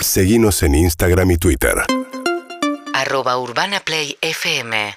Seguimos en Instagram y Twitter. Arroba Urbana Play FM.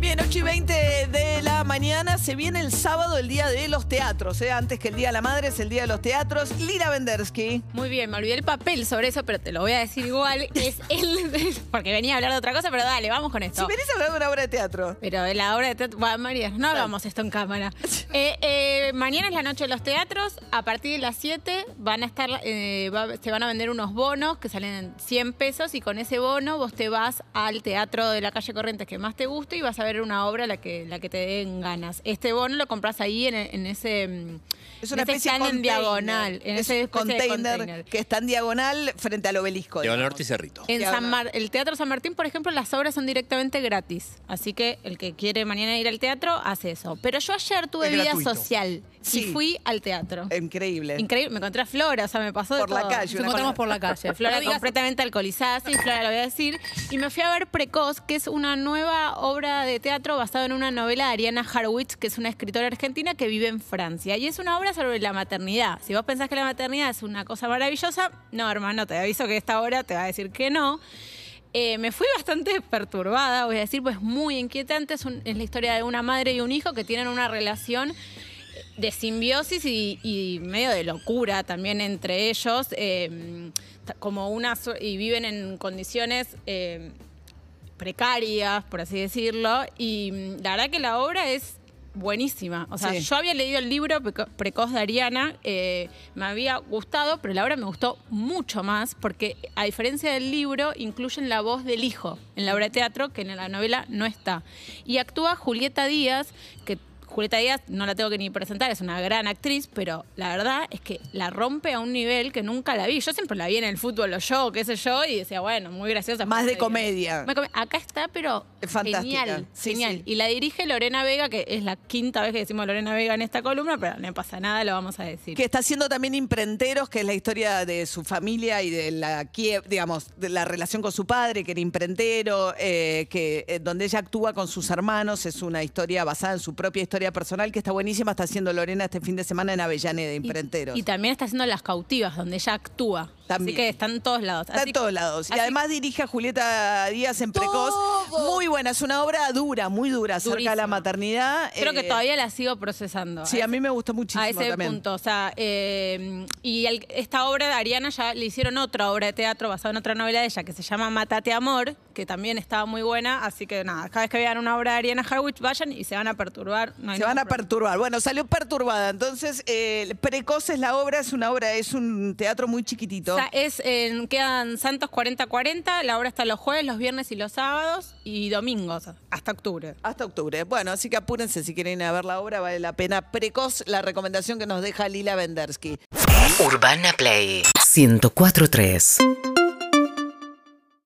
Bien, 8 y 20 de la mañana. Se viene el sábado, el día de los teatros. ¿eh? Antes que el Día de la Madre, es el Día de los Teatros. Lira Vendersky. Muy bien, me olvidé el papel sobre eso, pero te lo voy a decir igual. Es el. Porque venía a hablar de otra cosa, pero dale, vamos con Si esto. venís a hablar de una obra de teatro. Pero en la obra de teatro. Bueno, María, no hagamos esto en cámara. Eh, eh, mañana es la noche de los teatros. A partir de las 7 van a estar, eh, va- se van a vender unos bonos que salen en 100 pesos. Y con ese bono vos te vas al teatro de la calle Corrientes que más te guste y vas a ver una obra la que, la que te den ganas. Este bono lo compras ahí en, en ese. mm, Es una en ese especie de stand en diagonal. En es ese container, container. que está en diagonal frente al obelisco. Diagonal. Ortiz Cerrito. En Diagonal. San Mar- el Teatro San Martín, por ejemplo, las obras son directamente gratis. Así que el que quiere mañana ir al teatro, hace eso. Pero yo ayer tuve Es vida gratuito. social Sí. y fui al teatro. Increíble. Increíble, me encontré a Flora, o sea, me pasó de Por la todo. calle, Nos encontramos por la calle. Flora completamente alcoholizada, sí, Flora lo voy a decir. Y me fui a ver Precoz, que es una nueva obra de teatro basada en una novela de Ariana Harwitz, que es una escritora argentina que vive en Francia. Y es una obra sobre la maternidad. Si vos pensás que la maternidad es una cosa maravillosa, no, hermano, te aviso que esta obra te va a decir que no. Eh, me fui bastante perturbada, voy a decir, pues muy inquietante. Es, un- es la historia de una madre y un hijo que tienen una relación de simbiosis y, y medio de locura también entre ellos, eh, ta- como una y viven en condiciones eh, precarias, por así decirlo, y mm, la verdad que la obra es buenísima. O sea, Sí. yo había leído el libro Preco- Precoz de Ariana, eh, me había gustado, pero la obra me gustó mucho más porque a diferencia del libro incluyen la voz del hijo en la obra de teatro que en la novela no está. Y actúa Julieta Díaz, que Julieta Díaz no la tengo que ni presentar, es una gran actriz, pero la verdad es que la rompe a un nivel que nunca la vi. Yo siempre la vi en el fútbol o yo, qué sé yo, y decía, bueno, muy graciosa. Más de comedia. Acá está, pero fantástica. genial, Sí, genial. sí. Y la dirige Lorena Vega, que es la quinta vez que decimos Lorena Vega en esta columna, pero no pasa nada, lo vamos a decir. Que está haciendo también Imprenteros, que es la historia de su familia y de la digamos, de la relación con su padre, que era imprentero, eh, que eh, donde ella actúa con sus hermanos. Es una historia basada en su propia historia personal, que está buenísima. Está haciendo Lorena este fin de semana en Avellaneda, Y- Imprenteros. Y, también está haciendo Las Cautivas, donde ella actúa. También. Así que está en todos lados. Está Así- en todos lados. Y así- además dirige a Julieta Díaz en Precoz. Todo. Muy buena. Es una obra dura, muy dura, acerca de la maternidad. Creo que Eh, todavía la sigo procesando. Sí, a mí me gustó muchísimo A ese también. punto, o sea, eh, y el- esta obra de Ariana ya le hicieron otra obra de teatro basada en otra novela de ella que se llama Matate Amor, que también estaba muy buena, así que nada, cada vez que vean una obra de Ariana Harwich vayan y se van a perturbar. no Se van a problema. perturbar. Bueno, salió perturbada. Entonces, eh, Precoz es la obra, es una obra, es un teatro muy chiquitito. O sea, es en- quedan Santos 40-40, la obra está los jueves, los viernes y los sábados y domingos, hasta octubre. Hasta octubre. Bueno, así que apúrense si quieren ir a ver la obra, vale la pena. Precoz, la recomendación que nos deja Lila Vendersky. Urbana Play 1043.